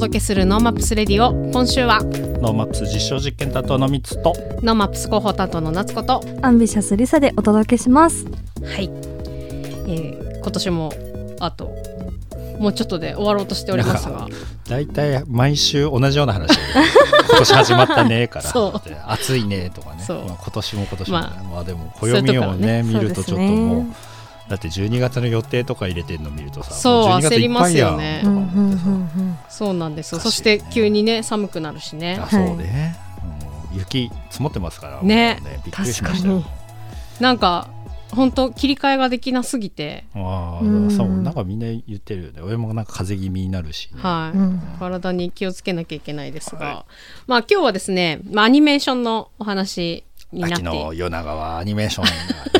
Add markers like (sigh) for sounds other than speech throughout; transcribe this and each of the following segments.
届けするノーマップスレディオ。今週はノーマップス実証実験担当のみつとノーマップス広報担当の夏子とアンビシャスリサでお届けします。はい、えー、今年もあともうちょっとで終わろうとしておりますが。大体毎週同じような話 (laughs) 今年始まったねから。そう。暑いねとかね。そう。まあ、今年も今年も、ね、ままあ、でも暦をね見るとちょっともうね。だって12月の予定とか入れてるの見るとさそうも12月焦りますよねいっぱいやん。とか思ってさそうなんですそして急にね寒くなるしね。あそうね、うん。雪積もってますからね。もうびっくりし確かましたよ。に。なんか本当切り替えができなすぎて。ああうん。そうなんかみんな言ってるよね。俺もなんか風邪気味になるし、ね。はい、うん。体に気をつけなきゃいけないですが、はまあ今日はですね、まあ、アニメーションのお話秋の夜長はアニメーション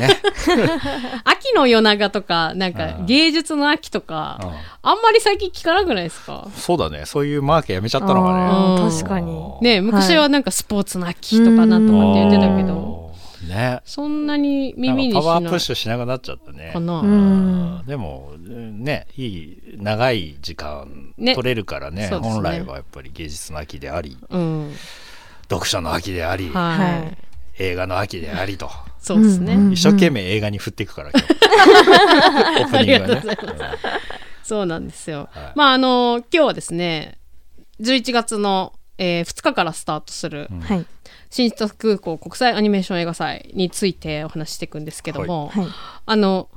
がね。(laughs) 秋の夜長とかなんかうん。芸術の秋とかうん。あんまり最近聞かなくないですか？そうだね。そういうマーケやめちゃったのかね。確かに。ねえ昔はなんかスポーツの秋とかなんとかって言ってたけど。どね。そんなに耳にパワープッシュしなくなっちゃったね。でもねいい長い時間ね。取れるからね。そうですね。本来はやっぱり芸術の秋でありうん。読書の秋であり、はい、はい映画の秋でありと。そうですね、一生懸命映画に振っていくから今日。(laughs) オープニングはありがとうねそうなんですよ、はい。まああの今日はですね11月の、えー2日からスタートするうん。はい。新千歳空港国際アニメーション映画祭についてお話ししていくんですけども、はい。あの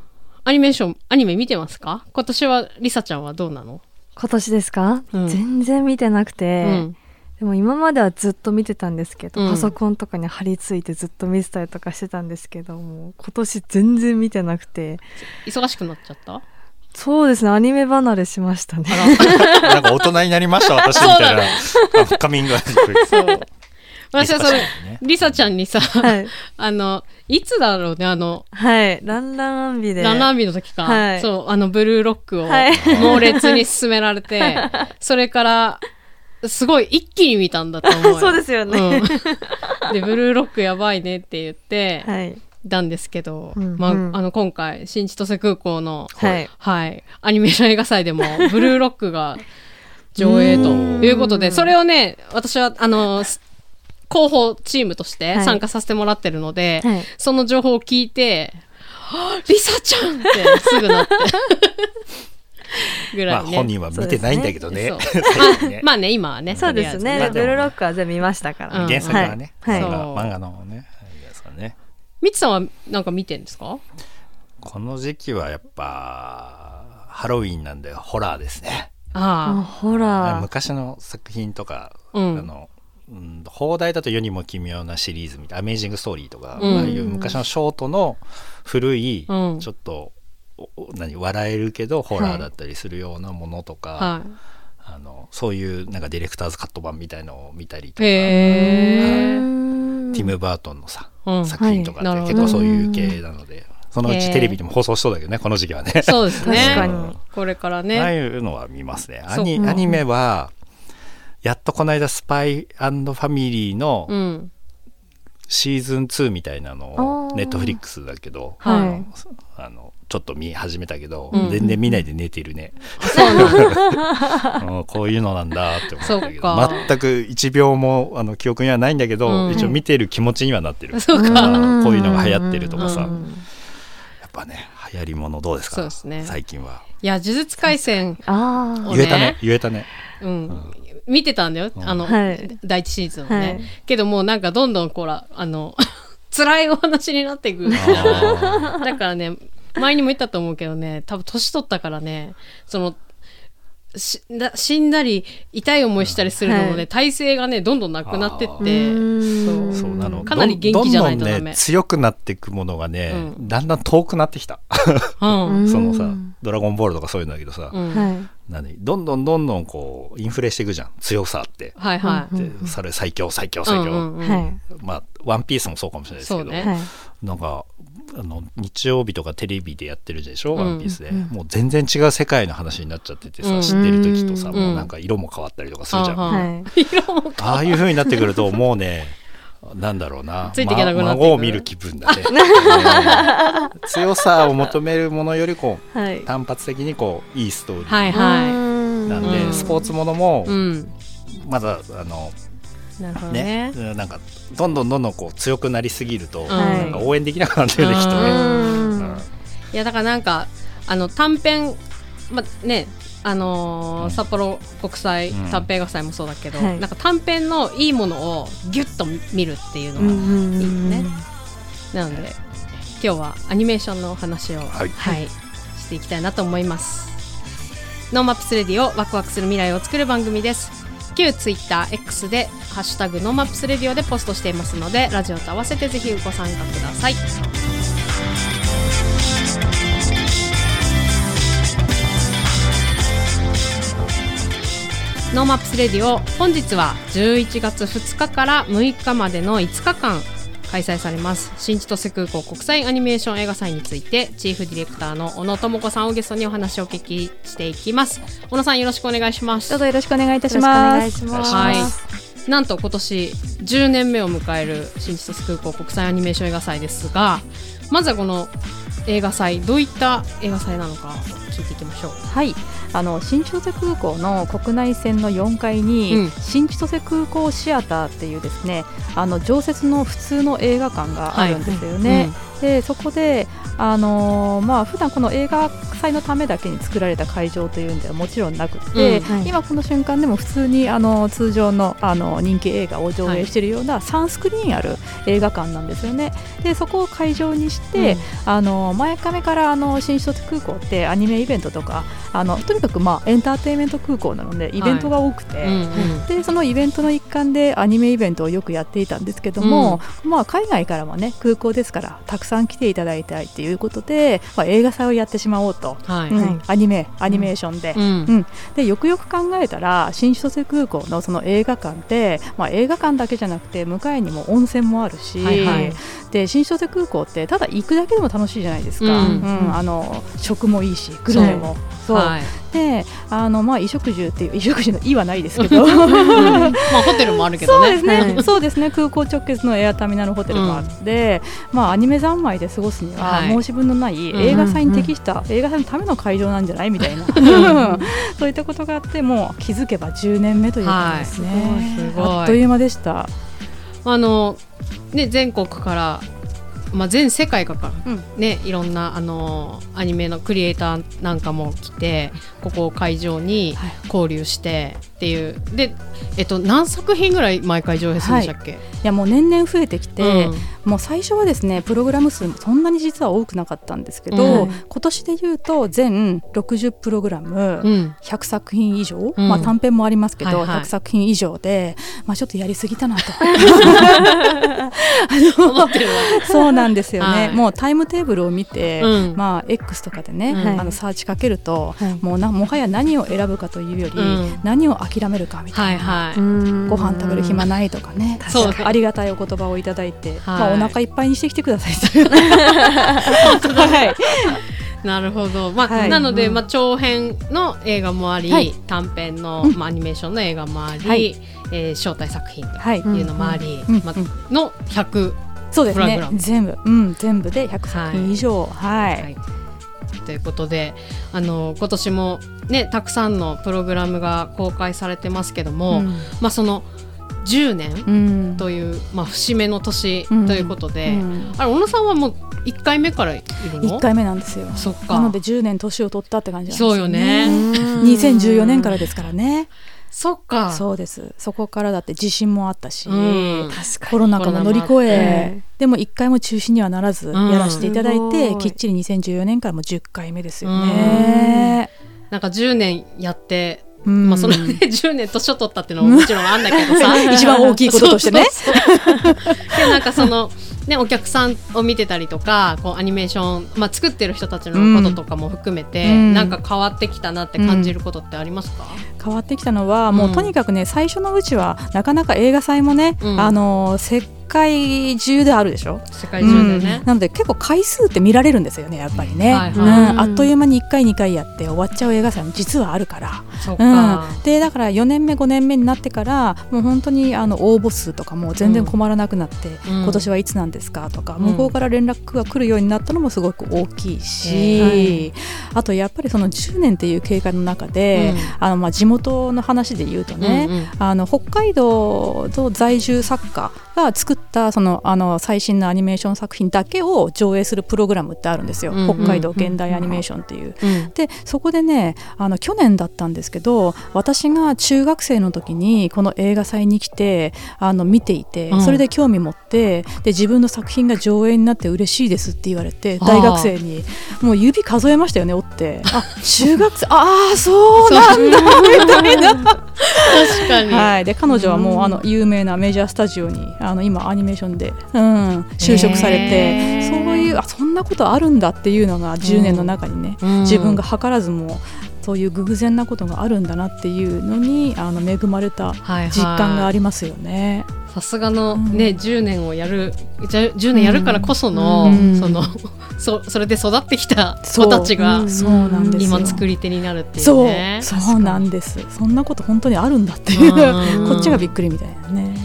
アニメーションアニメ見てますか？今年はりさちゃんはどうなの、今年ですか、うん。全然見てなくて、うん、でも今まではずっと見てたんですけど、うん。パソコンとかに貼り付いてずっと見てたりとかしてたんですけどもう今年全然見てなくて。忙しくなっちゃった？そうですねアニメ離れしましたね。(laughs) なんか大人になりました私みたいな。あカミングアウトそう。私はそれりさちゃんにさ、はい。あのいつだろうねあのはい。ランランアンビで。ランナービの時か、はい。そうあのブルーロックをはい。猛烈に勧められて、それからすごい一気に見たんだと思うよ。(laughs) そうですよね。うん。でブルーロックやばいねって言って、はい。たんですけど、うんまあ、うん。あの今回新千歳空港の、はい。はい、アニメーション映画祭でも (laughs) ブルーロックが上映ということで、うん。それをね、私はあのす広報チームとしてはい。参加させてもらってるので、はい。その情報を聞いて、はぁリサちゃんってすぐなって。(laughs) ぐまらいね。あ本人は見てないんだけどね。(laughs) ね。まあね、今はね。そうですね。まあルーロックは全部見ましたから、うん。原作はね、はい。漫画のねですからね。みつさんはなんか見てんですか？この時期はやっぱハロウィンなんでホラーですね。ああ。ほら昔の作品とか、うん。あのうん放題だと世にも奇妙なシリーズみたいなアメージングストーリーとか、うん。ああいう昔のショートの古い、うん。ちょっと何笑えるけどホラーだったりするようなものとか、あ。はあのそういうなんかディレクターズカット版みたいのを見たりとい。か、へー。テティム・バートンのさ、うん作品とかはいって結構そういう系なので、そのうちテレビでも放送しそうだけどねこの時期はね。そうですね。確かにこれからああね。いうのは見ますね。アニアニメはやっとこの間「スパイファミリー」のうん。シーズン2みたいなのあをーネットフリックスだけど、はい。あのあのちょっと見始めたけど、うん。全然見ないで寝てるね、そう。な (laughs) んうんこういうのなんだって思ったけど全く1秒もあの記憶にはないんだけど、うん。一応見てる気持ちにはなってる、そうか。こういうのが流行ってるとかさ、うん。やっぱね流行りものどうですか？そうですね。最近は、いや、呪術廻戦、あおあ言えたね言えたね。うん。見てたんだよ。うん。あの、はい。第一シーズンをね。はい。けどもうなんかどんどんこら、あの、辛いお話になっていく。あ (laughs) だからね、前にも言ったと思うけどね、多分年取ったからね、その、しだ死んだり痛い思いしたりするのもね、はい。体勢がねどんどんなくなってっあてーそう。そうなの。かなり元気じゃないとダメ。どんどんね強くなっていくものがね、うん。だんだん遠くなってきた。うん。う (laughs) んそのさ「ドラゴンボール」とかそういうのだけどさ、うん。はい何？どんどんどんどんこうインフレしていくじゃん。強さって。はいはい、それ最強最強最強、うんうんまあ「ワンピースもそうかもしれないですけど、ね。はい。なんかあの日曜日とかテレビでやってるでしょ「うん。ワンピースで、うん。もう全然違う世界の話になっちゃっててさ、うん。知ってる時とさ、うん。もうなんか色も変わったりとかするじゃん、あははい。(laughs) 色もああいう風になってくるともうねなんだろうな。ついていけなくなってを見る気分だね。(laughs) 強さを求めるものよりこうはい。単発的にこういいストーリー、はいはい。なんで、うん。スポーツものもうん。まだあのね。ねうんなんかどんどんどんどんこう強くなりすぎると、んなんか応援できなくなって。るねきっいやだからなんかあの短編まねあのーうん札幌国際うん。短編映画祭もそうだけど、はい。なんか短編のいいものをギュッと見るっていうのは、うんうんうんいいね。なので今日はアニメーションのお話を、はい。していきたいなと思います。ノーマップスレディオワクワクする未来を作る番組です。旧 TwitterX で「ハッシュタグノーマップスレディオ」でポストしていますのでラジオと合わせてぜひご参加くださいノーマップスレディオ本日は11月2日から6日までの5日間開催されます。新千歳空港国際アニメーション映画祭についてチーフディレクターの小野智子さんをゲストにお話をお聞きしていきます。小野さんよろしくお願いします。どうぞよろしくお願いいたします。はい。なんと今年10年目を迎える新千歳空港国際アニメーション映画祭ですがまずはこの映画祭どういった映画祭なのか聞いていきましょう。はい、あの新千歳空港の国内線の4階に、うん。新千歳空港シアターっていうですね、あの常設の普通の映画館があるんですよね。でそこであのーまあ普段この映画祭のためだけに作られた会場というんではもちろんなくて、うんはい。今この瞬間でも普通にあの通常のあの人気映画を上映しているような3スクリーンある映画館なんですよね。でそこを会場にして、あの前からからあの新千歳空港ってアニメイベントとかあのとにかくまあエンターテインメント空港なのでイベントが多くて。うんうん。でそのイベントの一環でアニメイベントをよくやっていたんですけども、まあ、海外からもね空港ですからたくさん来ていただいたいということで、まあ、映画祭をやってしまおうと、はい、うん。はい。アニメアニメーションで,、うん。でよくよく考えたら新千歳空港のその映画館って、まあ、映画館だけじゃなくて向かいにも温泉もあるし、はいはい。で新千歳空港ってただ行くだけでも楽しいじゃないですか、うん。うん。あの食もいいしグルメも。そう。はい。であの、まあ、衣食住っていう衣食住の「い」はないですけど。まあホテルもあるけどね。そうですね、はい。そうですね。空港直結のエアターミナルホテルもあって、まあアニメ三昧で過ごすにははい。申し分のないうん。映画祭に適した、映画祭のための会場なんじゃないみたいな、(laughs) (laughs) そういったことがあってもう気づけば10年目ということですね、はいあっという間でした。あのね全国からまあ、全世界から、うん。ねいろんなあのアニメのクリエイターなんかも来てここを会場にはい。交流してっていう、で、えっと、何作品ぐらい毎回上映するんでしたっけ、いやもう年々増えてきて、うんもう最初はですねプログラム数もそんなに実は多くなかったんですけど、うん。今年でいうと全60プログラム、うん。100作品以上、うん。まあ、短編もありますけど、はいはい。100作品以上で、まあ、ちょっとやりすぎたなと。(laughs) そうなんですよね、はい。もうタイムテーブルを見て、うん。まあ、X とかでね、うん。あのサーチかけると、はい。もうなもはや何を選ぶかというより、うん。何を諦めるかみたはいいな。はい、ご飯食べる暇ないとかね。ありがたいお言葉をいただいて、はい。まあ、お腹いっぱいにしてきてください。はい、なるほど、まあはい。なので、うん。まあ、長編の映画もあり、はい。短編の、うん。まあ、アニメーションの映画もあり、はい。えー招待作品とはい。いうのもあり、うん。まあうん。の100、そうですね。プログラム。全部、うん、全部で100作品以上。はい、はい。ということであの今年も、ね、たくさんのプログラムが公開されてますけども、うん。まあ、その10年うん。という、まあ、節目の年うん。ということで、うん。あれ小野さんはもう1回目からいるの？1回目なんですよ。そっか。なので10年年を取ったって感じなんですそうよね。2014年からですからね。そっか。そうです。そこからだって地震もあったし、うん。コロナ禍も乗り越え、でも1回も中止にはならずうん。やらせていただいすて、ごい。きっちり2014年からも10回目ですよね。なんか10年やって、うんまあそのね (laughs) 10年年を取ったっていうのももちろんあんだけどさ。(laughs) 一番大きいこととしてね。そうそうそう。でもなんかそのねお客さんを見てたりとかこうアニメーション、まあ、作ってる人たちのこととかも含めて、うん。なんか変わってきたなって感じることってありますか、変わってきたのはもうとにかくね最初のうちはなかなか映画祭もね、うん。あのせっ界中であるでしょ？世界中でね。うん、なので結構回数って見られるんですよねやっぱりね、はいはい。うん、あっという間に1回2回やって終わっちゃう映画祭も実はあるから、そうん、でだから4年目5年目になってからもう本当にあの応募数とかも全然困らなくなって、うん。今年はいつなんですかとか、うん。向こうから連絡が来るようになったのもすごく大きいし、へあとやっぱりその10年っていう経過の中で、あのまあ地元の話で言うとね、うんうん。あの北海道の在住作家が作ったそのあの最新のアニメーション作品だけを上映するプログラムってあるんですよ、うんうん北海道現代アニメーションっていう。うんでそこでねあの去年だったんですけど私が中学生の時にこの映画祭に来てあの見ていて、うん。それで興味持ってで自分の作品が上映になって嬉しいですって言われて大学生にもう指数えましたよね折って。あ中学生。(laughs) ああそうなんだみたいな。(laughs) 確かに、はい、で彼女はもう、うん。あの有名なメジャースタジオにあの今アニメーションで、うん、就職されてそういうあそんなことあるんだっていうのが10年の中にね、うん。自分が図らずもそういう偶然なことがあるんだなっていうのにあの恵まれたはいはい。実感がありますよね。さすがのうん。ね、10年をやるじゃ10年やるからこその、うん。その (laughs) そそれで育ってきた子たちがうん。そうなんですよ。今作り手になるっていうそう。ね。そうなんです。そんなこと本当にあるんだっていう、うん。(laughs) こっちがびっくりみたいなね。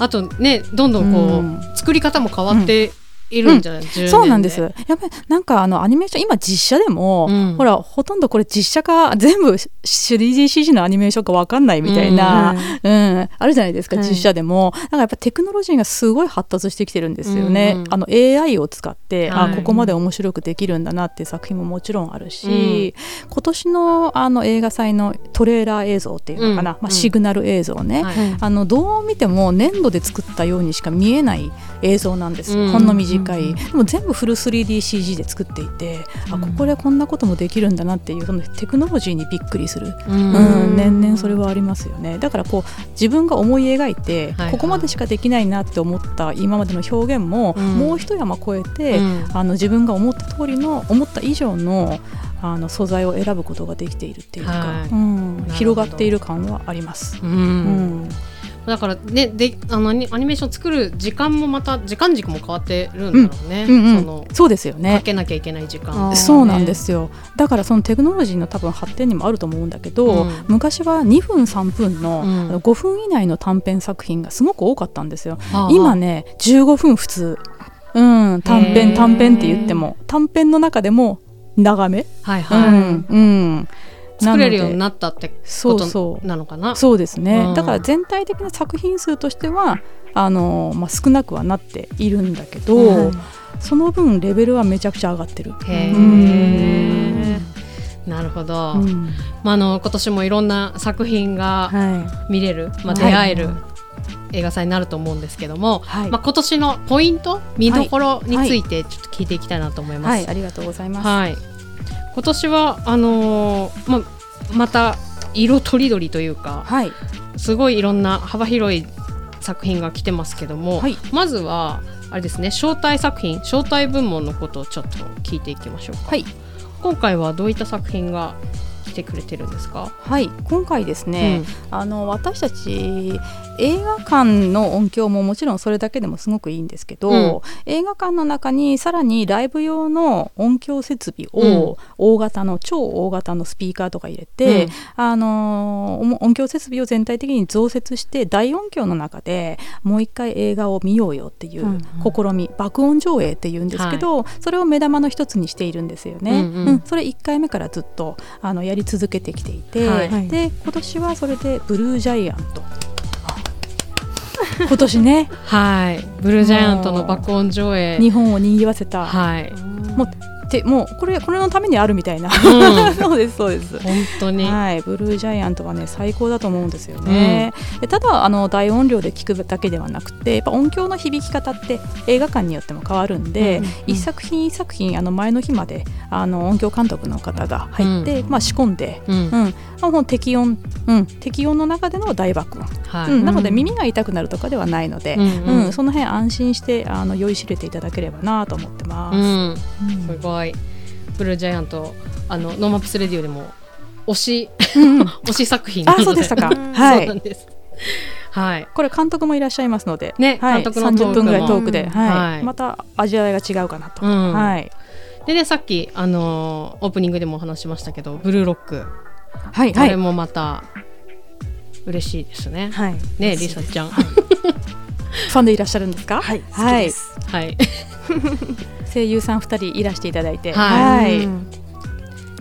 あとねどんどんこう、うん。作り方も変わっているんじゃない、10年で。そうなんです。やっぱりなんかあのアニメーション今実写でも、うん。ほらほとんどこれ実写か全部 3DCG のアニメーションかわかんないみたいな、うん。あるじゃないですか、はい。実写でも。なんかやっぱテクノロジーがすごい発達してきてるんですよね。うんうんあの AI を使って、はい。あここまで面白くできるんだなっていう作品ももちろんあるし、今年のあの映画祭のトレーラー映像っていうのかな、うん。まあ、シグナル映像ね、はい。あのどう見ても粘土で作ったようにしか見えない映像なんです。ほんの短い、でも全部フル 3DCG で作っていて、あここでこんなこともできるんだなっていうそのテクノロジーにびっくりする、うんうん年々それはありますよね。だからこう自分が思い描いて、はいはい。ここまでしかできないなって思った今までの表現も、うん。もう一山越えて、うん。あの自分が思った通りの思った以上のあの素材を選ぶことができているっていうか、はい。うん。広がっている感はあります。うん。うんだからねであのアニメーション作る時間もまた時間軸も変わってるんだろうね、うん。うんそのそうですよね。かけなきゃいけない時間。あー。そうなんですよ。だからそのテクノロジーの多分発展にもあると思うんだけど、うん。昔は2分3分の、うん。あの5分以内の短編作品がすごく多かったんですよ。はあ今ね15分普通、うん、短編短編って言っても。短編の中でも長め、はいはい、うん。うん、作れるようにななったってことなのかな？そうですね、うん。だから全体的な作品数としてはあの、まあ、少なくはなっているんだけど、うん。その分レベルはめちゃくちゃ上がってる。へうん。えなるほど、うん。まあ、あの今年もいろんな作品がは見れる、まあ、はい。出会える映画祭になると思うんですけども、はい。まあ、今年のポイント見どころについてちょっと聞いていきたいなと思います。はい、ありがとうございます。はい、今年はあのーまあ、また色とりどりというかはい、すごいいろんな幅広い作品が来てますけども、はい。まずはあれですね招待作品招待部門のことをちょっと聞いていきましょうか。はい、今回はどういった作品が来てくれてるんですか、はい、今回ですね、あの私たち映画館の音響ももちろんそれだけでもすごくいいんですけど、うん。映画館の中にさらにライブ用の音響設備を大型の超大型のスピーカーとか入れて、うん。あのー音響設備を全体的に増設して大音響の中でもう一回映画を見ようよっていううん試み、爆音上映っていうんですけど、それを目玉の一つにしているんですよね。うんうん。それ1回目からずっとあのやり続けてきていて、はい。で今年はそれでブルージャイアント (laughs) 今年ね。はい。ブルージャイアントの爆音上映。日本を賑わせた、はい。もうてもうこれこれのためにあるみたいな、うん。(laughs) そうですそうです。本当に、はい、ブルージャイアントはね最高だと思うんですよね。でただあの大音量で聞くだけではなくてやっぱ音響の響き方って映画館によっても変わるんで、うん一作品一作品あの前の日まであの音響監督の方が入って、まあ、仕込んで、うん。うん、もう適音、うん、適音の中での大爆音、はい。うん、なので耳が痛くなるとかではないので、うんうん。うん。その辺安心してあの酔いしれていただければなと思ってます。うん。うん。すごいブルージャイアントあのノーマップスレディオでも推しうん。(laughs) 推し作品。なのあそうでしたか。(laughs) そうはいなんです。はい。これ監督もいらっしゃいますので、ねはい、監督のトークも30分ぐらいトークで、うんはい。はい。また味わいが違うかなと、うん。はい、でねさっきあのーオープニングでもお話しましたけどブルーロック。はいはい。あれもまた嬉しいですね。はい。ねリサちゃん。(laughs) ファンでいらっしゃるんですか？はい。はい。はい。声優さん2人いらしていただいて。はい。うん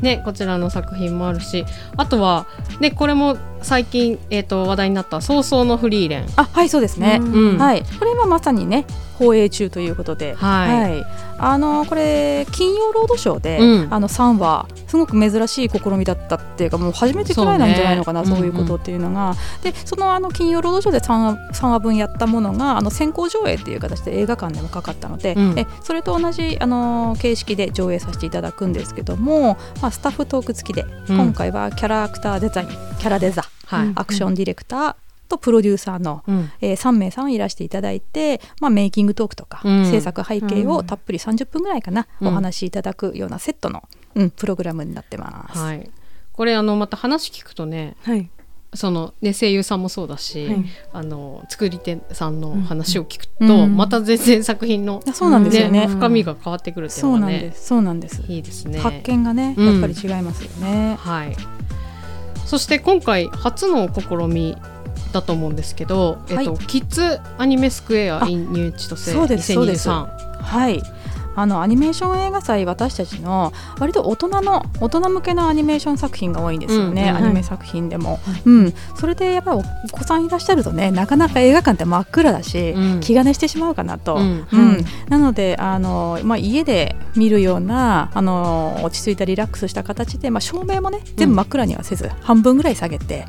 ねこちらの作品もあるし、あとはねこれも最近えっ、と話題になった早々のフリーレン。あはいそうですね、うん。はい。これ今まさにね放映中ということで、はい。あのこれ金曜ロードショーで、うん。あの3話すごく珍しい試みだったっていうかもう初めてくらいなんじゃないのかなそうう,、いうことっていうのが、でそのあの金曜ロードショーで 3, 話3話分やったものがあの先行上映っていう形で映画館でもかかったので、うん。えそれと同じあの形式で上映させていただくんですけども、まあ、スタッフトーク付きで、うん。今回はキャラクターデザインキャラデザはい。うんアクションディレクターとプロデューサーの、うんえー3名さんいらしていただいて、まあ、メイキングトークとか、うん制作背景うんをたっぷり30分ぐらいかな、うんお話しいただくようなセットの、うん、プログラムになってます。はい。これあのまた話聞くとね。はいそのね声優さんもそうだし、はいあの作り手さんの話を聞くと、うんまた全然作品の、あそうなんですよね。ね深みが変わってくるっていうそうのがねなんです。そうなんです。いいですね。発見がね、うんやっぱり違いますよね。はい。そして今回初の試みだと思うんですけど、はいえっとキッズアニメスクエアあ in ニューチとせそうですそうです。2023はい。あのアニメーション映画祭私たちの割と大人の大人向けのアニメーション作品が多いんですよね、うんうんアニメ作品でも、うん、それでやっぱりお子さんいらっしゃるとねなかなか映画館って真っ暗だし、うん。気兼ねしてしまうかなと、うん。うん。なのであの、まあ、家で見るようなあの落ち着いたリラックスした形で、まあ、照明もね全部真っ暗にはせず、半分ぐらい下げて、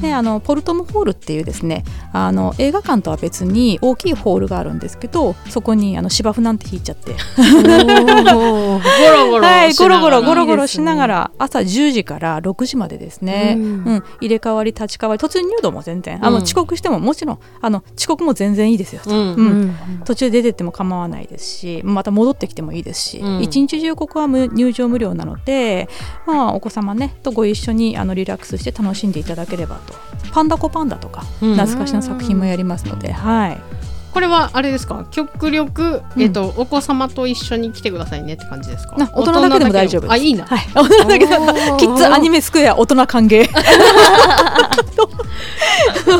であのポルトムホールっていうですねあの映画館とは別に大きいホールがあるんですけどそこにあの芝生なんて引いちゃってゴロゴロはい、ゴロゴロゴロロゴロしながら朝10時から6時までですね、ううん。ん入れ替わり立ち替わり突入度も全然。あの、うん遅刻してももちろんあの遅刻も全然いいですよ、うん。うん。うん。途中で出てっても構わないですしまた戻ってきてもいいですし、うん。一日中ここは無入場無料なので、まあ、お子様ねとご一緒にあのリラックスして楽しんでいただければと。パンダコパンダとかうん。懐かしの作品もやりますので、はいこれはあれですか？極力、うん。えっとお子様と一緒に来てくださいねって感じですか？な大人だけでも大丈夫あいいな。はい、大人だけでも。キッズアニメスクエア大人歓迎。(laughs)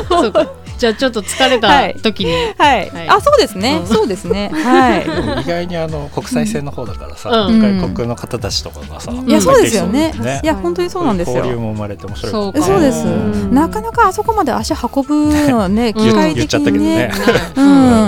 そうかじゃあちょっと疲れた時に、はい、はい。あそうですね、うん。そうですね。(laughs) はい。意外にあの国際線の方だからさ、うん。外国の方たちとかがさ、ん。いやそうですよね。入ってきそういや本当にそうなんですよ。交流も生まれて面白い。そうか。そうです。うん。なかなかあそこまで足運ぶのねうん。機械的言っちゃったけどにねね。う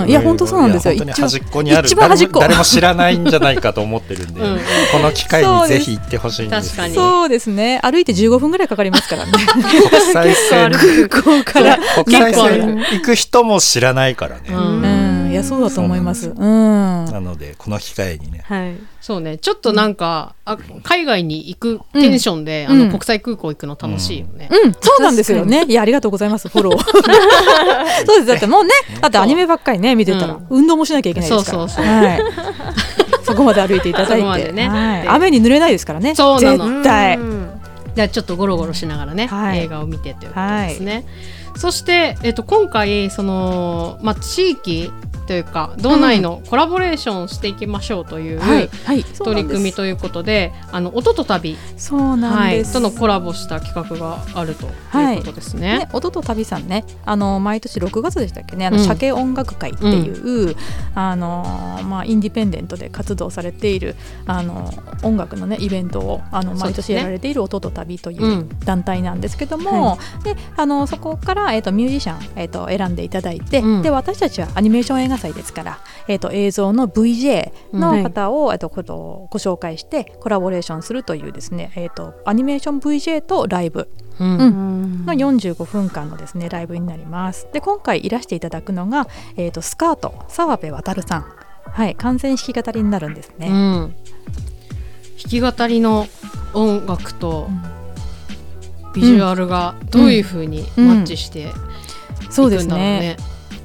ん。いや本当そうなんですよ。いや本当に端っこにある。一番端っこ。誰も知らないんじゃないかと思ってるんで、うん。この機会にぜひ行ってほしいんです確かに。そうですね。歩いて15分ぐらいかかりますからね。国際線。(laughs) 結空港から。国際結構線行く人も知らないからね、うん。うん。いやそうだと思います。うんなのでこの機会にね。はい。そうね。ちょっとなんか、あ海外に行くテンションで、うん。あの国際空港行くの楽しいよね、うん、そうなんですよね。いや、ありがとうございます、フォロー。(laughs) そうです。だってもうね、だってアニメばっかりね、見てたら、うん。運動もしなきゃいけないですから。そうそうそう。はい。(laughs) そこまで歩いていただいて、そこまでね。はい。雨に濡れないですからね。そうなの。絶対。うん。じゃあちょっとゴロゴロしながらね、はい。映画を見てということですね。そして、えっと、今回その、まあ、地域というか道内のコラボレーションしていきましょうという、取り組みということであの音と旅、そうなんはい、です。とのコラボした企画があるということですね。ね、音と旅さんねあの毎年6月でしたっけねあのうん。鮭音楽会っていう、あのまあ、インディペンデントで活動されているあの音楽の、ね、イベントをあの毎年やられている音と旅といううん。団体なんですけども、であのそこから、えー、とミュージシャン、えー、と選んでいただいて、うん。で私たちはアニメーション映画祭ですから、えー、と映像の VJ の方を、えー、とことご紹介してコラボレーションするというですね、えー、とアニメーション VJ とライブうん。うん。うんの45分間のですねライブになります。で今回いらしていただくのが、えー、とスカート澤部渉さん。はい、完全弾き語りになるんですね。うん。弾き語りの音楽とビジュアルがどういうふうにマッチしていそうですくんだろうね。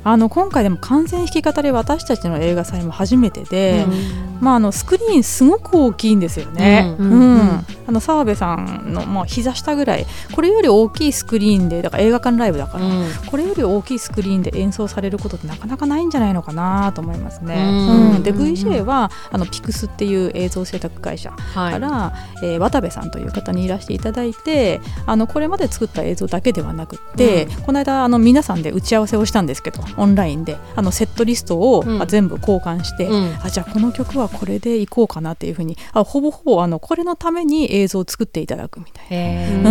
ね。あの今回でも完全弾き語り私たちの映画祭も初めてで、うん。まあ、あのスクリーンすごく大きいんですよね。ううん。んうん。ああの澤部さんのまあ膝下ぐらい。これより大きいスクリーンでだから映画館ライブだから、うん。これより大きいスクリーンで演奏されることってなかなかないんじゃないのかなと思いますね。うん。うん。で VJ はあのピクスっていう映像制作会社はいから、えー渡部さんという方にいらしていただいてあのこれまで作った映像だけではなくって、この間あの皆さんで打ち合わせをしたんですけどオンラインであのセットリストを、うん。あ全部交換して、うん。あじゃあこの曲はこれでいこうかなっていうふうにあほぼほぼあのこれのために映像を作っていただくみたいな。へ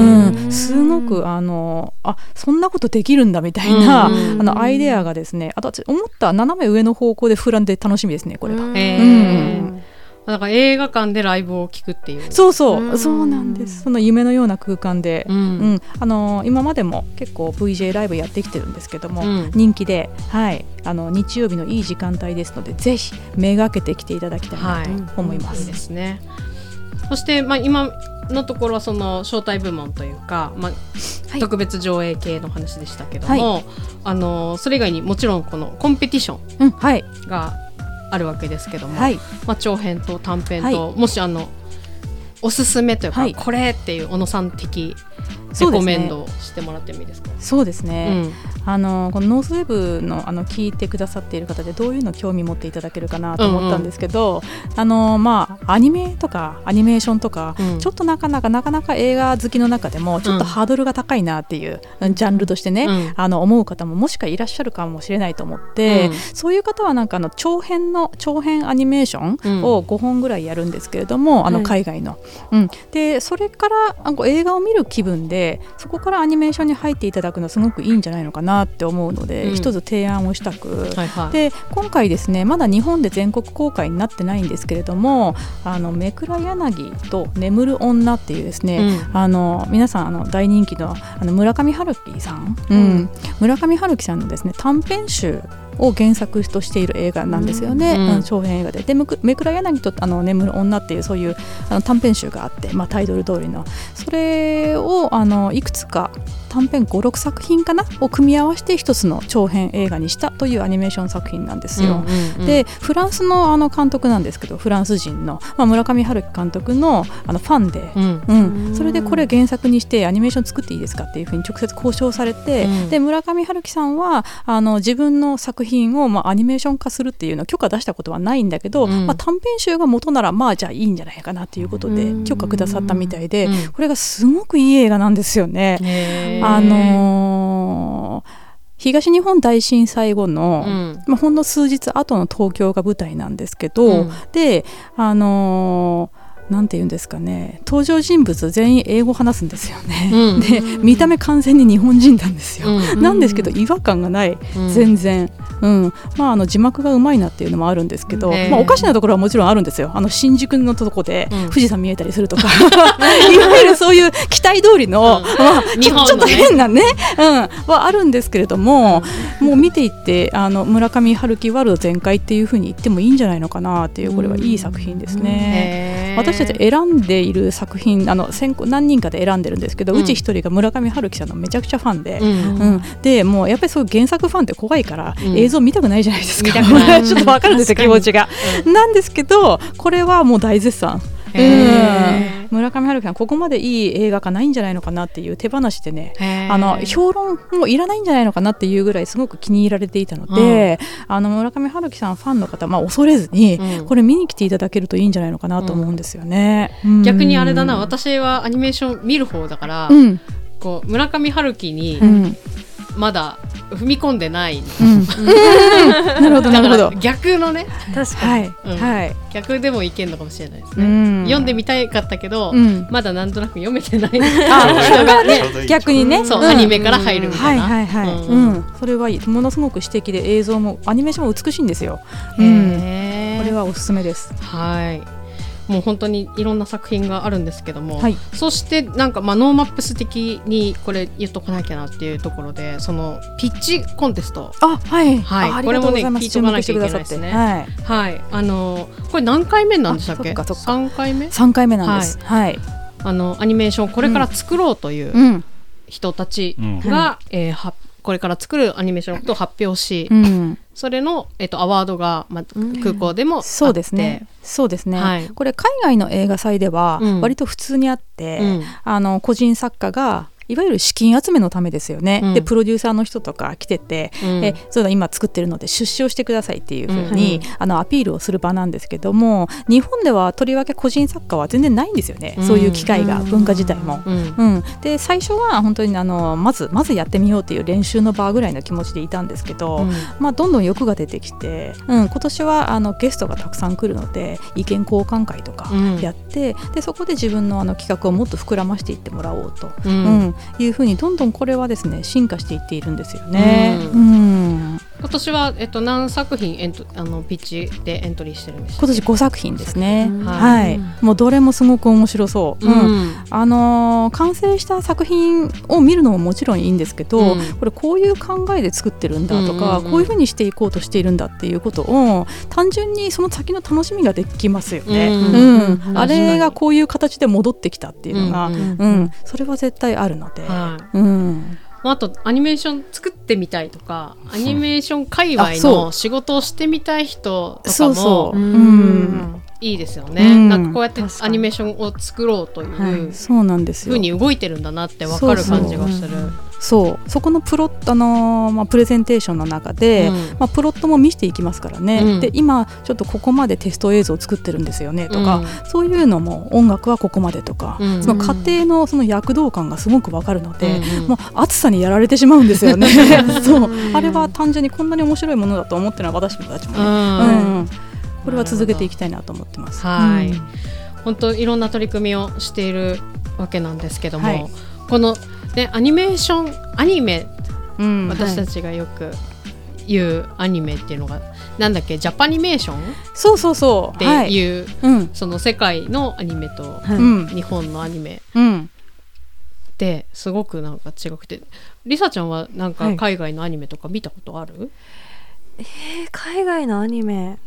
うん、すごくあのあそんなことできるんだみたいな、うん。あのアイデアがですねあと私思った斜め上の方向で膨らんで楽しみですねこれが。へうーんだから映画館でライブを聞くっていう。そうそう、うん。そうなんです。その夢のような空間で、ううん。んあの今までも結構 VJ ライブやってきてるんですけども、うん。人気で、はい、あの日曜日のいい時間帯ですのでぜひめがけてきていただきたいなと思います。いいですね。そして、まあ、今のところはその招待部門というか、まあはい。特別上映系の話でしたけども、あのそれ以外にもちろんこのコンペティショうん、はい、ンがあるわけですけども、はい、まあ、長編と短編と、はもしあのおすすめというか、はい。これっていう小野さん的レコメンドをしてもらってもいいですか？そうですね。うん。あのこのノースウェブのあの聞いてくださっている方でどういうの興味持っていただけるかなと思ったんですけど、あのまあアニメとかアニメーションとか、うん。ちょっとなかなかなかなか映画好きの中でもちょっとうん。ハードルが高いなっていう、ジャンルとしてね、うん。あの思う方ももしかいらっしゃるかもしれないと思って、うん。そういう方はなんかあの長編の長編アニメーションを5本ぐらいやるんですけれども、あのはい。海外の。うん、でそれからあの映画を見る気分でそこからアニメーションに入っていただくのすごくいいんじゃないのかなって思うので、うん。一つ提案をしたく。はいはい。で今回ですねまだ日本で全国公開になってないんですけれども「あのめくら柳と眠る女」っていうですね、うん。あの皆さんあの大人気のあの村上春樹さん、うん。うん。村上春樹さんのですね短編集を原作としている映画なんですよね、うん。長編映画で。でめくら柳とあの眠る女っていうそういうあの短編集があって、まあ、タイトル通りの。それをあのいくつか短編56作品かな？を組み合わせて一つの長編映画にしたというアニメーション作品なんですよ。でフランスのあの監督なんですけどフランス人の、まあ、村上春樹監督のあのファンで、うん。うん。うんそれでこれ原作にしてアニメーション作っていいですかっていうふうに直接交渉されて、うん。で村上春樹さんはあの自分の作品を、まあ、アニメーション化するっていうのを許可出したことはないんだけど、うん。まあ、短編集が元ならまあじゃあいいんじゃないかなということでうん許可くださったみたいで、うん。これがすごくいい映画なんですよね。あのー東日本大震災後の、うん。まあ、ほんの数日後の東京が舞台なんですけど、うん。であのーなんて言うんですかね登場人物全員英語話すんですよね、うん。で見た目完全に日本人なんですよ、うん。なんですけど違和感がない、うん。全然、うん。まあ、あの字幕がうまいなっていうのもあるんですけど、まあ、おかしなところはもちろんあるんですよ。あの新宿のとこでうん。富士山見えたりするとか、(laughs) (laughs) いわゆるそういう期待通りの、うん。まあ、ちょちょっと変なね、うん、はあるんですけれども、もう見ていってあの村上春樹ワールド全開っていうふうに言ってもいいんじゃないのかなっていうこれはいい作品ですね。私たち選んでいる作品あの選考何人かで選んでるんですけど、ううんち一人が村上春樹さんのめちゃくちゃファンで、うん。うん。でもうやっぱりそう原作ファンって怖いから、うん。映像見たくないじゃないですか。(laughs) ちょっとわかるんですよ気持ちが、なんですけどこれはもう大絶賛へうん、村上春樹さんここまでいい映画化ないんじゃないのかなっていう手放しでねあの評論もいらないんじゃないのかなっていうぐらいすごく気に入られていたので、あの村上春樹さんファンの方、まあ、恐れずに、うん。これ見に来ていただけるといいんじゃないのかなと思うんですよね。うん。逆にあれだな私はアニメーション見る方だから、うん。こう村上春樹にうんまだ踏み込んでない、うん。なるほどなるほど。逆のね。確かに。はい、うん。はい、逆でもいけんのかもしれないですね、うん。読んでみたかったけど、うん。まだなんとなく読めてない。人 (laughs) がね。逆にね、そう、ん。アニメから入るみたはいいな、はいはい、ううん。ん。それはいい。ものすごく詩的で映像もアニメーションも美しいんですよ、うん、これはおすすめです。はいもう本当にいろんな作品があるんですけども、はい。そしてなんかまあノーマップス的にこれ言っとかなきゃなっていうところでそのピッチコンテスト。あはい、はい。あありがとうございます。これもね聞いとかなきゃいけないですね。注目してくださって。はい。はい。あのこれ何回目なんでしたっけ？あそっかそっか三回目？三回目なんです。はい、あのアニメーションこれから作ろうといううん。人たちうん。が、えーはこれから作るアニメーションのことを発表し、うん。それの、えっと、アワードが、まあ、空港でもあって、そうですね。そうですね、はい。これ海外の映画祭ではうん。割と普通にあって、うん。あの個人作家がいわゆる資金集めのためですよね、うん。でプロデューサーの人とか来てて、うん。えそうだ今作ってるので出資をしてくださいっていうふうに、うん。あのアピールをする場なんですけども日本ではとりわけ個人作家は全然ないんですよね、うん。そういう機会が文化自体も。うん。うん、で最初は本当にあのまずまずやってみようっていう練習の場ぐらいの気持ちでいたんですけど、うん。まあ、どんどん欲が出てきて、うん、今年はあのゲストがたくさん来るので意見交換会とかうん。やって、でそこで自分のあの企画をもっと膨らましていってもらおうと、ううんんいうふうにどんどんこれはですね進化していっているんですよね。ううん。今年は、えっと、何作品エントあのピッチでエントリーしてるんです今年5作品ですね。うんはい、もうどれもすごく面白そう。うん。うん。あのー完成した作品を見るのももちろんいいんですけど、うん。これこういう考えで作ってるんだとか、こういうふうにしていこうとしているんだっていうことを単純にその先の楽しみができますよね。うん。あれがこういう形で戻ってきたっていうのが、うんそれは絶対あるので。はい。うん。まああとアニメーション作ってみたいとかアニメーション界隈の仕事をしてみたい人とかそうそもう。うん。うん。いいですよね、うん。なんかこうやってアニメーションを作ろうというはい。そうなんですよ。ふう。に動いてるんだなって分かる感じがする。そうそこのプロットあのーまあ、プレゼンテーションの中で、うん。まあ、プロットも見せていきますからね、うん。で今ちょっとここまでテスト映像を作ってるんですよねとか、うん。そういうのも音楽はここまでとか、うん。その家庭のその躍動感がすごくわかるので、もう暑さにやられてしまうんですよね。(laughs) そう。あれは単純にこんなに面白いものだと思ってるのは私たちもね、これは続けていきたいなと思ってます。はい。うん。本当いろんな取り組みをしているわけなんですけども、はい。この、ね、アニメーションアニメうん私たちがよく言うアニメっていうのが、なんだっけジャパニメーション？っそうそうそう。てはい。いう、うん。その世界のアニメとはい。うん。日本のアニメ。うん。ってすごくなんか違くて。りさちゃんはなんかはい。海外のアニメとか見たことある、えー海外のアニメ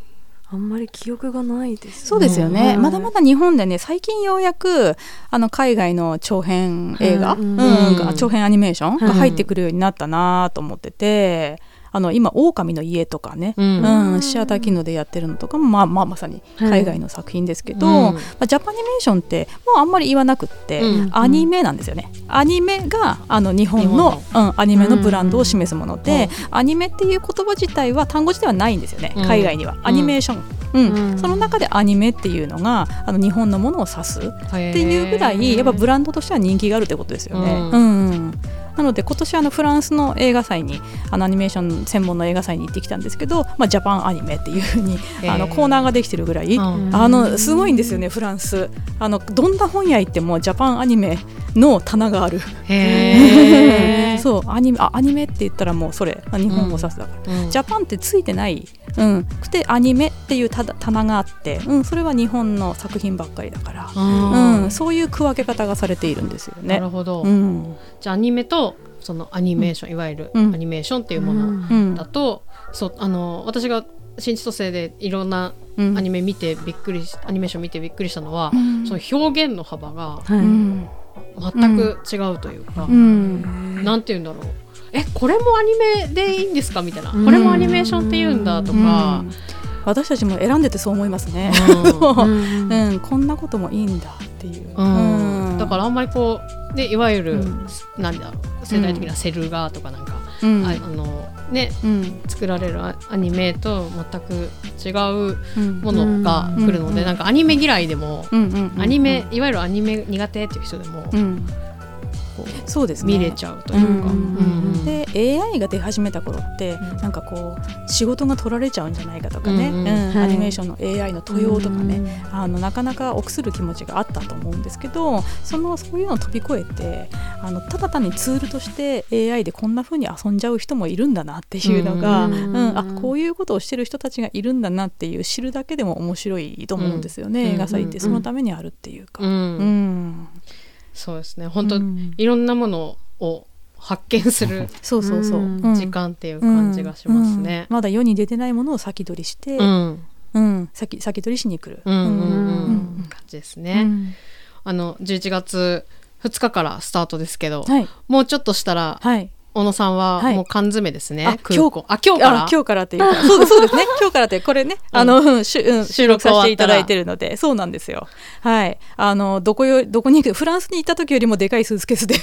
あんまり記憶がないですそうですよね、うんまだまだ日本でね最近ようやくあの海外の長編映画、はいうんうん。が長編アニメーションがはい入ってくるようになったなと思ってて、あの今「狼の家」とかね、うん。うんシアター機能でやってるのとかも、まあ、まあまさに海外の作品ですけど、うん。まあ、ジャパニメーションってもうあんまり言わなくって、うん。アニメなんですよね。アニメがあの日本日の。本うん、アニメのブランドを示すもので、うんアニメっていう言葉自体は単語自体はないんですよね、うん。海外には。アニメーション、うん。うん。その中でアニメっていうのがあの日本のものを指すっっていうぐらいやっぱブランドとしては人気があるってことですよね。うんなので今年あのフランスの映画祭にあのアニメーション専門の映画祭に行ってきたんですけど、まあ、ジャパンアニメっていうふうにあのコーナーができてるぐらい、うん。あのすごいんですよねフランス。あのどんな本屋行ってもジャパンアニメの棚がある。へー。(laughs) そうアニメあアニメって言ったらもうそれ日本語指すだから、うん。ジャパンってついてない、うん、くてアニメっていう棚があって、うん、それは日本の作品ばっかりだから、うんうん、そういう区分け方がされているんですよね。なるほど、うん。じゃあアニメとそのアニメーション、いわゆるアうん。ニメーションっていうものうん。だと、そうあの私が新千歳でいろんなうん。アニメ見てびっくりしアニメーション見てびっくりしたのは、うん。その表現の幅が全く違うというか、うん。なんて言うんだろうえこれもアニメでいいんですか？みたいな、うん。これもアニメーションって言うんだとか。うん、私たちも選んでてそう思いますね。うん。(laughs) こんなこともいいんだっていう。うん。だからあんまりこうでいわゆる、うん。なんだろう世代的なセル画とかなんか、うん。ああのねうん。作られるアアニメと全く違ううん。ものが来るので、うんなんかアニメ嫌いでも、アニメいわゆるアニメ苦手っていう人でも、うんこうそうですね。見れちゃうというか、で AI が出始めた頃って、うん。なんかこう仕事が取られちゃうんじゃないかとかね、アニメーションの AI の登用とかね、うんあのなかなか臆する気持ちがあったと思うんですけどそのそういうのを飛び越えてあのただ単にツールとして AI でこんな風に遊んじゃう人もいるんだなっていうのが、ううんん。あこういうことをしてる人たちがいるんだなっていう知るだけでも面白いと思うんですよね、うん。映画祭ってそのためにあるっていうか。うん。うんそうですね。本当、うん。いろんなものを発見する (laughs) そうそうそう、時間っていう感じがしますね。うん。まだ世に出てないものを先取りして、うん。うん。先先取りしに来る。うん感じですね。うん。あの11月2日からスタートですけど、はい。もうちょっとしたらはい小野さんははい。もう缶詰ですね、あ空港。あ今日から？あ今日からっていうか。(laughs) そうですそうですね。今日からってこれねあの、うんしゅうん、収録させていただいてるので。そうなんですよ。はい。あのどこよどこに行くフランスに行った時よりもでかいスーツケースで。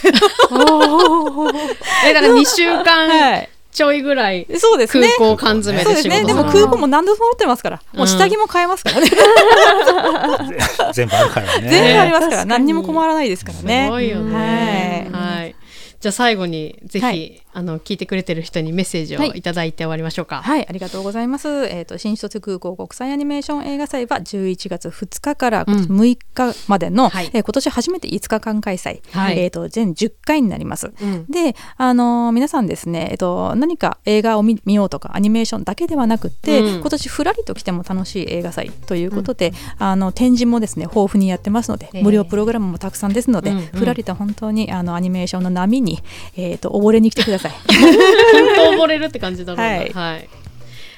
えだから2週 (laughs) は間い。ちょいぐらいそうですね。空港缶詰そうで仕事ねでも空港も何度も持ってますから。もう下着も買えますからね、(laughs) 全部あるからね。全然ありますから。何にも困らないですからね。すごいよね。はい。はい。じゃあ最後にぜひ、はい。あの聞いてくれてる人にメッセージをい。ただいて終わりましょうか。はい、ありがとうございます。えっ、と新卒空港国際アニメーション映画祭は11月2日からうん。6日までの、はい。えー今年初めて5日間開催、はい。えっ、と全10回になります。うん。で、あのー皆さんですね、えっ、と何か映画を見見ようとかアニメーションだけではなくって、うん。今年ふらりと来ても楽しい映画祭ということで、あの展示もですね豊富にやってますので、ええ。無料プログラムもたくさんですので、うんうん。ふらりと本当にあのアニメーションの波にえっ、と溺れに来てください。(laughs) 本当溺れるって感じだろうな。は。はいい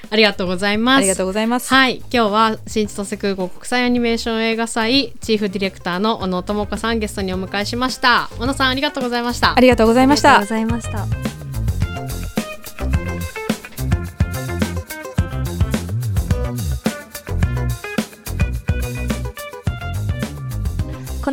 ありがとうございます。ありがとうございます。はい、今日は新千歳空港国際アニメーション映画祭チーフディレクターの小野智子さんゲストにお迎えしました。小野さんありがとうございましたあ。りがとうございましたありがとうご。ざいました。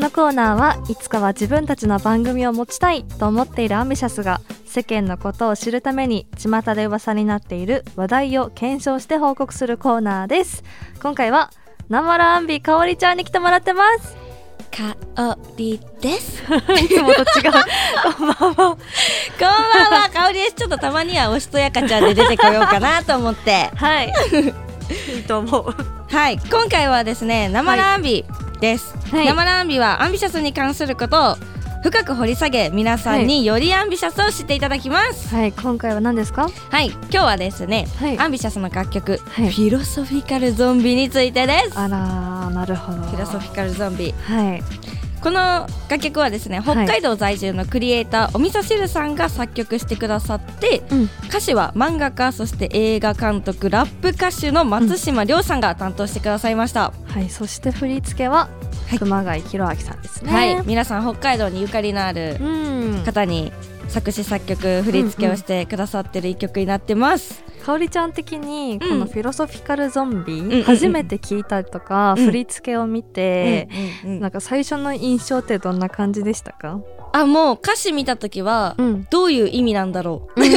のコーナーはいつかは自分たちの番組を持ちたいと思っているアンビシャスが世間のことを知るために巷で噂になっている話題を検証して報告するコーナーです。今回はナマラアンビかおりちゃんに来てもらってます。かおりです。いつもと違うこんばんは。こんばんは、かおりです。ちょっとたまには。おしとやかちゃんで出てこようかなと思って。は。いいいと思うは。い、今回は。ですね、生ランビです。はい。生ランビはアンビシャスに関す。ることを深く掘り下げ、皆さんによりアンビシャスを知っていただきます。はい今回は何です。かはい、今日はです。ね、はいアンビシャスの楽曲、はいフィロソフィカルゾンビについてです。あらーなるほどフィロソフィカルゾンビ。はいこの楽曲はですね北海道在住のクリエイター、おみそ汁さんが作曲してくださって、うん。歌詞は漫画家そして映画監督ラップ歌手の松島亮さんが担当してくださいました、はいそして振り付けははい。熊谷弘明さんですね。はい。皆さん北海道にゆかりのあるうん。方に作詞作曲振り付けをしてくださってる一曲になってます、かおりちゃん的にこうんのフィロソフィカルゾンビ、んうん。初めて聞いたりとか、うん。振り付けを見て、うんうんうんなんか最初の印象ってどんな感じでしたか、あもう歌詞見た時は、ん、どういう意味なんだろう、意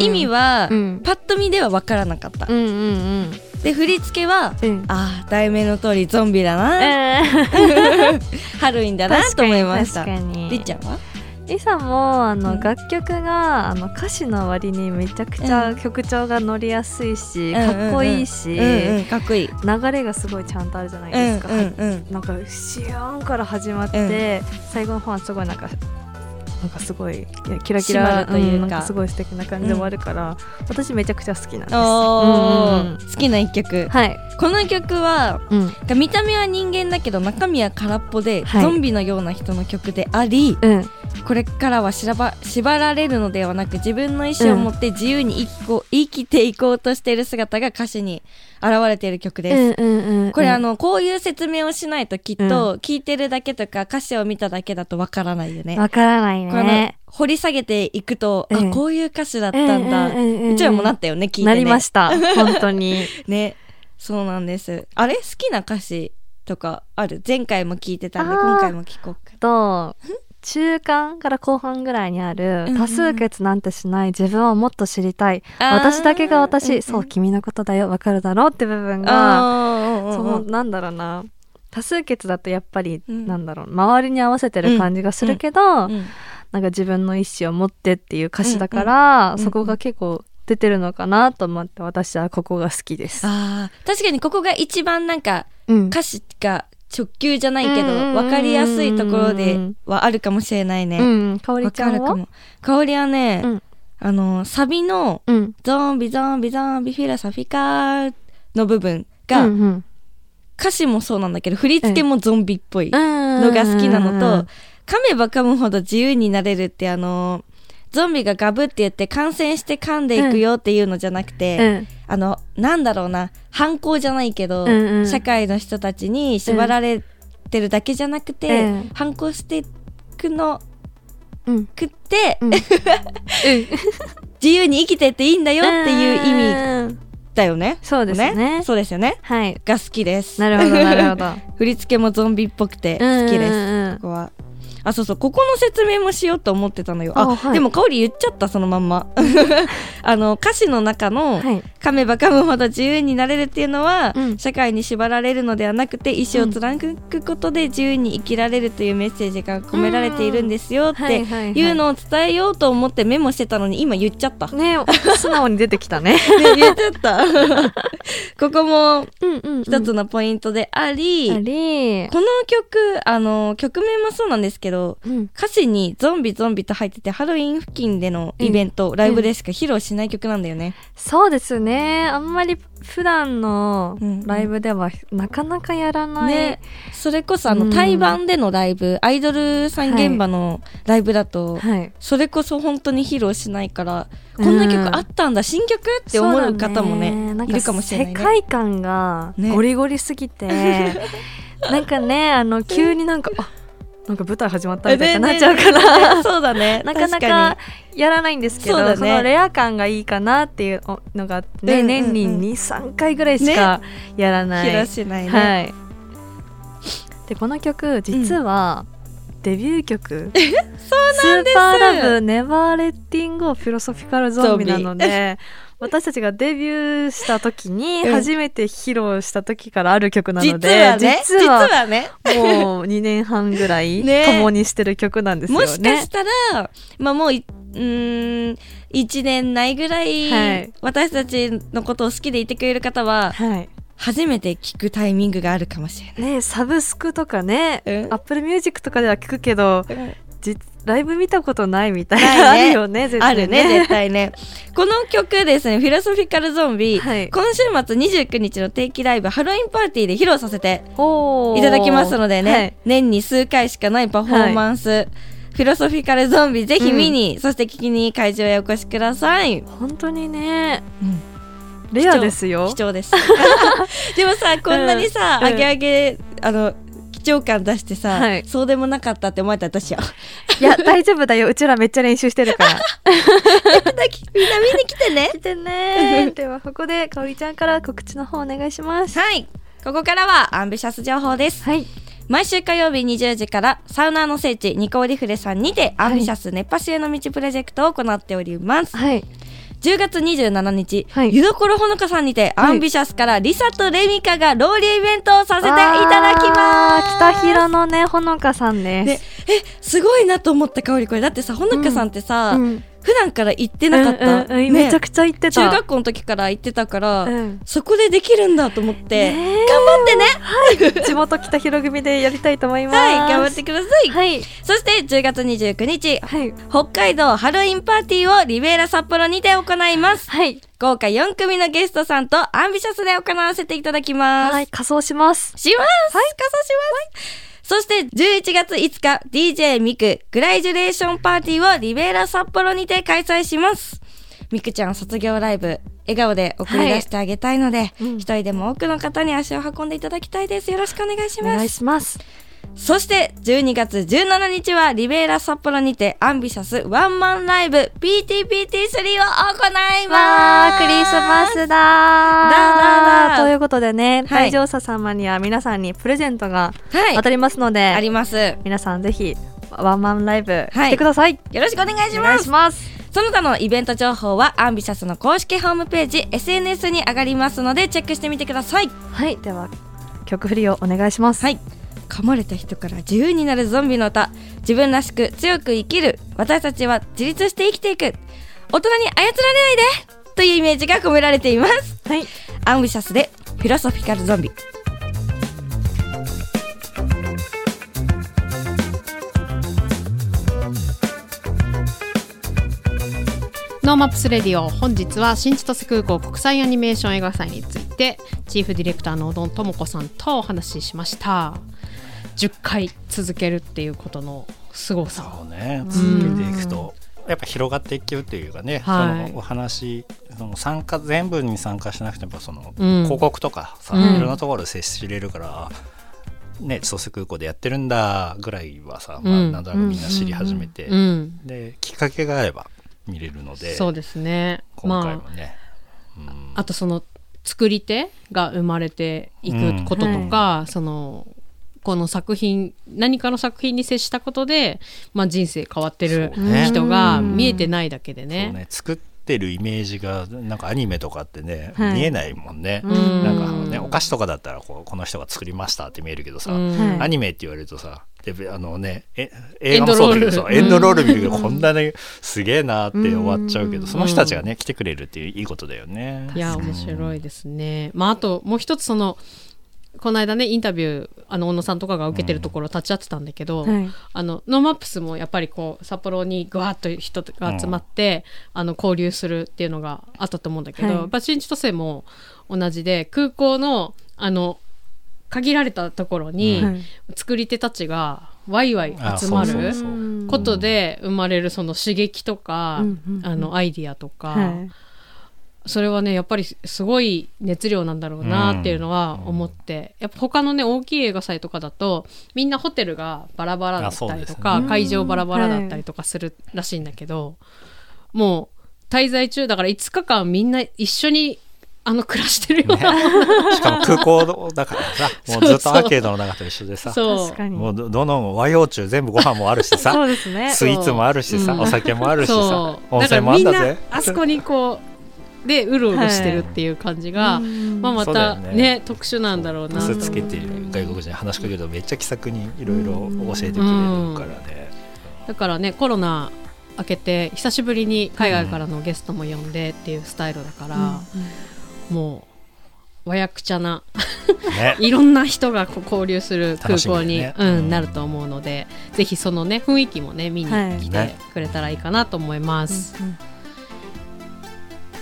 (laughs) 意味は、うん。パッと見では分からなかった、うんうんうん。で振り付けはうん。あー題名の通りゾンビだな、え (laughs) (laughs) ハロウィンだなと思いました。りっちゃんは？リサもあの、うん。楽曲があの歌詞の割にめちゃくちゃ曲調が乗りやすいし、うんかっこいいし、うんうん、かっこいい。流れがすごいちゃんとあるじゃないうんですか、うんうん。なんかシューンから始まって、最後の方はすごいなんかなんかすごいキラキラるというか。んなんかすごい素敵な感じで終わるから、私めちゃくちゃ好きなんです。好きな一曲。はい、この曲はうん。見た目は人間だけど中身は空っぽで、はい。ゾンビのような人の曲でありうん。これからはしらば縛られるのではなく自分の意思を持って自由に生きこ生きていこうとしている姿が歌詞に現れている曲です。これあのこういう説明をしないときっと聞いてるだけとか歌詞を見ただけだとわからないよね。わからないね。掘り下げていくと、ええ。あこういう歌詞だったんだ、うんうんうんうんうちらもなったよね聞いてね。なりました。(laughs) 本当に。ね。そうなんです。あれ？好きな歌詞とかある？前回も聞いてたんで今回も聞こうか。と中間から後半ぐらいにあるうんうん。多数決なんてしない自分をもっと知りたい。私だけがうんう私ん。そう君のことだよわかるだろ？うって部分があそのなんだろうな。多数決だとやっぱりうん。なんだろう。周りに合わせてる感じがするけどうんなんか自分の意思を持ってっていう歌詞だからんそこが結構出てるのかなと思って私はここが好きです。あー確かにここが一番なんかうん歌詞が直球じゃないけどうんうんうんうん。分かりやすいところではあるかもしれないね。うん、かおりわちゃんは？香りはね、うん。あのサビのうん。ゾンビゾンビゾンビフィロソフィカの部分が、うんうん。歌詞もそうなんだけど振り付けもゾンビっぽいののが好きなのと、噛めば噛むほど自由になれるってあのゾンビがガブって言って感染して噛んでいくよっていうのじゃなくて、うん。あのなんだろうな反抗じゃないけど、うんうん。社会の人たちに縛られてるだけじゃなくて、うん。反抗していくのうん。食って、(laughs) うん。自由に生きてっていいんだよっていう意味味だよね。そうですね。そうですよね。はい。が好きです。なるほどなるほど。(laughs) 振り付けもゾンビっぽくて好きです。うん。ここは。あ、そうそう、ここの説明もしようと思ってたのよ。あ、あはいでも香り言っちゃった、そのまんま。(laughs) あの、歌詞の中の、はい噛めば噛むほど自由になれるっていうのは、うん。社会に縛られるのではなくて意思を貫くことで自由に生きられるというメッセージが込められているんですよってはいうのを伝えようと思ってメモしてたのに今言っちゃった。ねね素直に出てきたね。(laughs) 言っちゃった。(laughs) ここもうんうん一つのポイントであり、あり。この曲あの曲名もそうなんですけどうん。歌詞にゾンビゾンビと入っててハロウィン付近でのイベント、ライブでしか披露しない曲なんだよね。そうですねあんまり普段のライブではなかなかやらない、ね、それこそあの、うん。対バンでのライブアイドルさん現場のライブだと、はい。それこそ本当に披露しないからこんな曲あったんだ、新曲って思う方もねそうだなんいるかもしれないね。世界観がね。ゴリゴリすぎて、なんかねあの急になんか、(laughs) あなんか舞台始まったみたいになっちゃうから、ねそうだね。(laughs) なかな確かやらないんですけどそ,、そのレア感がいいかなっていうのがね、うんうんうん。年に23回ぐらいしかやらない、披露しないね、はい。でこの曲実は、デビュー曲。(laughs) そうなんです。スーパーラブネバーレッティングフィロソフィカルゾンビなので (laughs) 私たちがデビューした時にうん。初めて披露した時からある曲なの実で、はね。実はね。もう2年半ぐらい (laughs) ね。共にしてる曲なんですよね。もしかしたらまあもういうーん1年ないぐらい。私たちのことを好きでいてくれる方ははい初めて聞くタイミングがあるかもしれない。ね、サブスクとかね、うん。アップルミュージックとかでは聞くけど実ライブ見たことないみたいなね。あるよね絶対あるね絶対ね。この曲ですね「フィロソフィカルゾンビ」はい。今週末29日の定期ライブハロウィンパーティーで披露させていただきますのでね、はい。年に数回しかないパフォーマンス、フィロソフィカルゾンビぜひ見に、そして聞きに会場へお越しください、本当にね、うんレアですよ。貴重です。(laughs) でもさこんなにさ、うんアゲアゲあの貴重感出してさ、はい。そうでもなかったって思えた私はいや大丈夫だよ。うちらめっちゃ練習してるから。(laughs) みんな見に来てね。来てね。(laughs) ではここでかおりちゃんから告知の方お願いします。はい。ここからはアンビシャス情報です。はい。毎週火曜日20時からサウナーの聖地ニコーリフレさんにてアンビシャス熱波師への道プロジェクトを行っております、はい10月27日、はい。湯どころほのかさんにて、はい。アンビシャスからリサとレミカがロウリュイベントをさせていただきます。北広のねほのかさんです、ねえすごいなと思ったかおりこれ。だってさほのかさんってさ、うん普段から行ってなかった、うんうんうん。めちゃくちゃ行ってた。中学校の時から行ってたから、うん。そこでできるんだと思って、ね頑張ってね。地元北広組でやりたいと思います。はい頑張ってください、はい。そして10月29日はい。北海道ハロウィンパーティーをリベーラ札幌にて行います。はい。豪華4組のゲストさんとアンビシャスで行わせていただきます、はい仮装しますしますはい仮装します、そして11月5日 DJ ミクグライジュレーションパーティーをリベーラ札幌にて開催します。ミクちゃん卒業ライブ笑顔で送り出してあげたいので、うん。一人でも多くの方に足を運んでいただきたいです。よろしくお願いしお願いますしますそして12月17日はリベーラ札幌にてアンビシャスワンマンライブ PTPT3 を行いわます。ークリスマスだー。だだということでね、はい。来場者様には皆さんにプレゼントがはい。当たりますので、あります。よ皆さんぜひワンマンライブはい。来てください、ろしくお願いします。その他のイベント情報はアンビシャスの公式ホームページ SNS に上がりますのでチェックしてみてください。はい。では曲振りをお願いします。はい噛まれた人から自由になるゾンビの歌。自分らしく強く生きる。私たちは自立して生きていく。大人に操られないで。というイメージが込められています。はい。アンビシャスでフィロソフィカルゾンビ。ノーマップスレディオ本日は新千歳空港国際アニメーション映画祭についてチーフディレクターの小野智子さんとお話ししました10回続けるっていうことの凄さ。そうね。続けていくと。やっぱ広がっていくっていうかね、はい。そのお話その参加全部に参加しなくてもその、うん。広告とかさ、うん。いろんなところで接しれるからね千歳空港でやってるんだぐらいはさ、まあ、うん。なんとなくみんな知り始めて、うん。できっかけがあれば見れるのでそうですね。今回まもね、うん。ああとその作り手が生まれていくこととか、そのこの作品何かの作品に接したことで、まあ、人生変わってる人がうん。見えてないだけでね。ね。作ってるイメージがなんかアニメとかってね、はい。見えないもんね、うん。なんかねお菓子とかだったらこうこの人が作りましたって見えるけどさ、アニメって言われるとさであのねえ映画もそうだけどさエエンドロール見るけどこんなにすげえなって終わっちゃうけど、うん。その人たちがね来てくれるっていういいことだよね。いや面白いですね。まああともう一つそのこの間ねインタビューあの小野さんとかが受けてるところ立ち会ってたんだけど、はい。あのノーマップスもやっぱりこう札幌にぐわっと人が集まって、あの交流するっていうのがあったと思うんだけど、はい。やっぱ新千歳も同じで空港のあの限られたところに、はい。作り手たちがワイワイあ集まることで生まれるその刺激とか、うんうんうん。あのアイディアとか、はいそれはねやっぱりすごい熱量なんだろうなっていうのは思って、やっぱ他のね大きい映画祭とかだとみんなホテルがバラバラだったりとか、ね。会場バラバラだったりとかするらしいんだけど、もう滞在中だから5日間みんな一緒にあの暮らしてるような、(laughs) しかも空港だからさもうずっとアーケードの中と一緒でさそう。もうどどの和洋中全部ご飯もあるしさそうですね。スイーツもあるしさ、うん。お酒もあるしさ温泉もあんだぜ。だからみんなあそこにこうでうろうろしてるっていう感じが、うんまあ、またよね。ね特殊なんだろうなと。思って外国人に話しかけるとめっちゃ気さくにいろいろ教えてくれるからね、だからねコロナ明けて久しぶりに海外からのゲストも呼んでっていうスタイルだから、もう和訳茶なね。(laughs) いろんな人がこう交流する空港に、ね。うん、なると思うのでぜひそのね雰囲気もね見に来てくれたらいいかなと思います、うんうん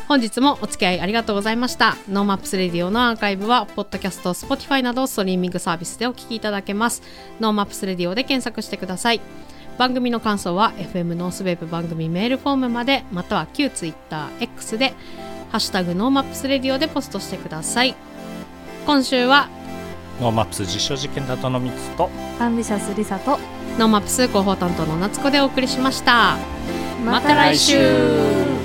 本日もお付き合いありがとうございました。ノーマップスレディオのアーカイブはポッドキャスト Spotify などストリーミングサービスでお聞きいただけます。ノーマップスレディオで検索してください。番組の感想は FM ノースウェブ番組メールフォームまでまたは旧 TwitterX でハッシュタグノーマップスレディオでポストしてください。今週はノーマップス実証実験担当のみつとアンビシャスリサとノーマップス広報担当の夏子でお送りしました。また来週